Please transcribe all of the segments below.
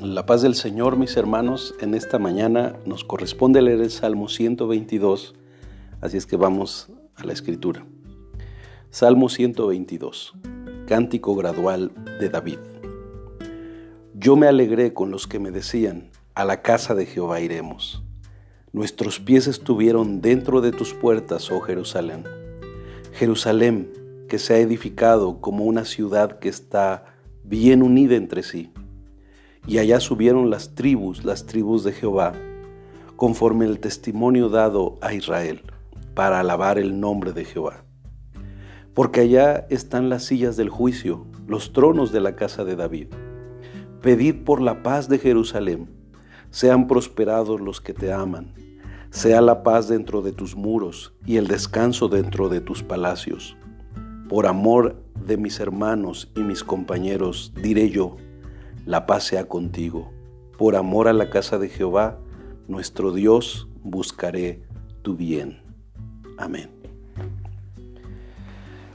La paz del Señor, mis hermanos, en esta mañana nos corresponde leer el Salmo 122, así es que vamos a la escritura. Salmo 122, cántico gradual de David. Yo me alegré con los que me decían, a la casa de Jehová iremos. Nuestros pies estuvieron dentro de tus puertas, oh Jerusalén. Jerusalén, que se ha edificado como una ciudad que está bien unida entre sí y allá subieron las tribus, las tribus de Jehová, conforme el testimonio dado a Israel, para alabar el nombre de Jehová. Porque allá están las sillas del juicio, los tronos de la casa de David. Pedid por la paz de Jerusalén, sean prosperados los que te aman, sea la paz dentro de tus muros y el descanso dentro de tus palacios. Por amor de mis hermanos y mis compañeros, diré yo, la paz sea contigo. Por amor a la casa de Jehová, nuestro Dios, buscaré tu bien. Amén.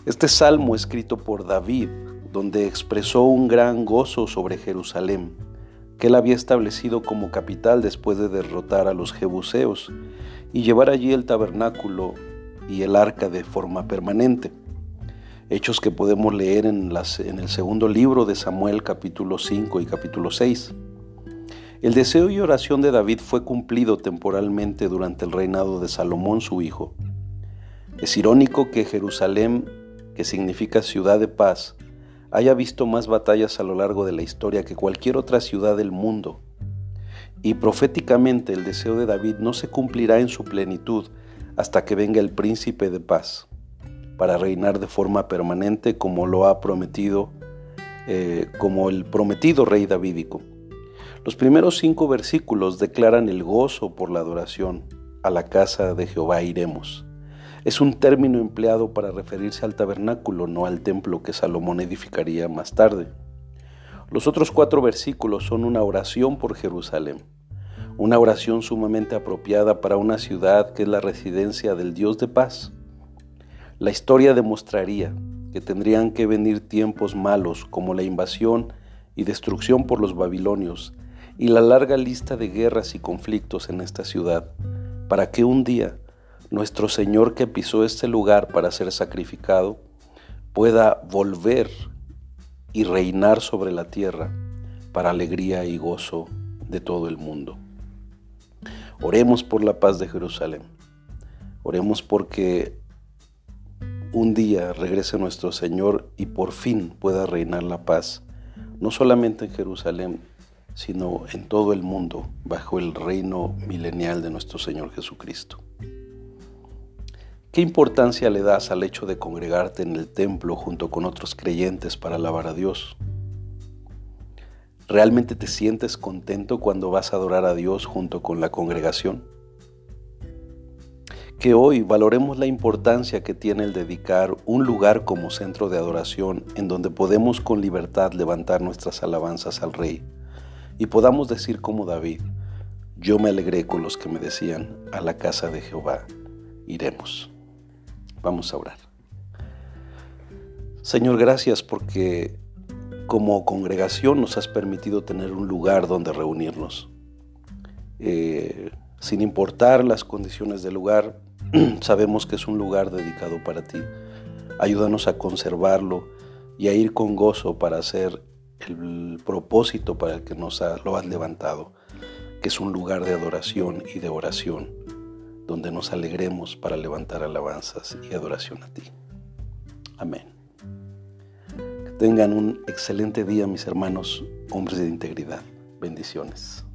Este salmo escrito por David, donde expresó un gran gozo sobre Jerusalén, que él había establecido como capital después de derrotar a los jebuseos y llevar allí el tabernáculo y el arca de forma permanente hechos que podemos leer en, el segundo libro de Samuel capítulo 5 y capítulo 6. El deseo y oración de David fue cumplido temporalmente durante el reinado de Salomón su hijo. Es irónico que Jerusalén, que significa ciudad de paz, haya visto más batallas a lo largo de la historia que cualquier otra ciudad del mundo. Y proféticamente el deseo de David no se cumplirá en su plenitud hasta que venga el príncipe de paz para reinar de forma permanente como lo ha prometido, eh, como el prometido rey davídico. Los primeros cinco versículos declaran el gozo por la adoración. A la casa de Jehová iremos. Es un término empleado para referirse al tabernáculo, no al templo que Salomón edificaría más tarde. Los otros cuatro versículos son una oración por Jerusalén, una oración sumamente apropiada para una ciudad que es la residencia del Dios de paz. La historia demostraría que tendrían que venir tiempos malos como la invasión y destrucción por los babilonios y la larga lista de guerras y conflictos en esta ciudad, para que un día nuestro Señor que pisó este lugar para ser sacrificado pueda volver y reinar sobre la tierra para alegría y gozo de todo el mundo. Oremos por la paz de Jerusalén. Oremos porque un día regrese nuestro Señor y por fin pueda reinar la paz, no solamente en Jerusalén, sino en todo el mundo, bajo el reino milenial de nuestro Señor Jesucristo. ¿Qué importancia le das al hecho de congregarte en el templo junto con otros creyentes para alabar a Dios? ¿Realmente te sientes contento cuando vas a adorar a Dios junto con la congregación? Que hoy valoremos la importancia que tiene el dedicar un lugar como centro de adoración en donde podemos con libertad levantar nuestras alabanzas al Rey y podamos decir como David, yo me alegré con los que me decían, a la casa de Jehová iremos. Vamos a orar. Señor, gracias porque como congregación nos has permitido tener un lugar donde reunirnos. Eh, sin importar las condiciones del lugar, sabemos que es un lugar dedicado para ti. Ayúdanos a conservarlo y a ir con gozo para hacer el propósito para el que nos lo has levantado, que es un lugar de adoración y de oración, donde nos alegremos para levantar alabanzas y adoración a ti. Amén. Que tengan un excelente día, mis hermanos, hombres de integridad. Bendiciones.